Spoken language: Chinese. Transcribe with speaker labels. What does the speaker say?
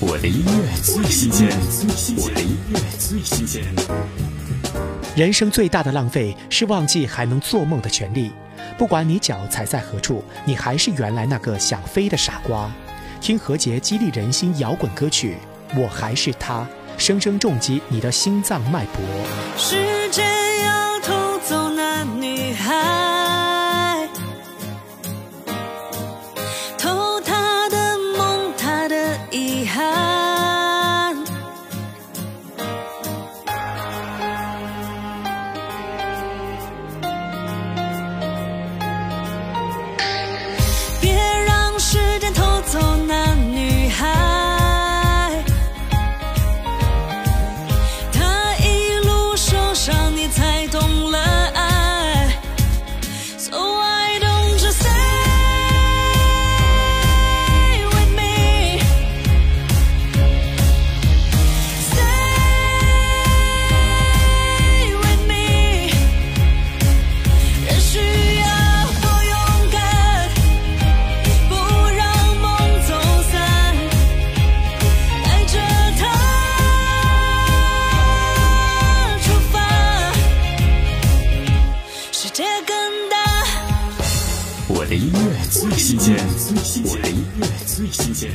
Speaker 1: 我的音乐最新鲜，我的音乐最新鲜。
Speaker 2: 人生最大的浪费是忘记还能做梦的权利。不管你脚踩在何处，你还是原来那个想飞的傻瓜。听何洁激励人心摇滚歌曲《我还是他》，生生重击你的心脏脉搏。
Speaker 3: 时间要
Speaker 1: 我的音乐最新鲜，我的音乐最新鲜。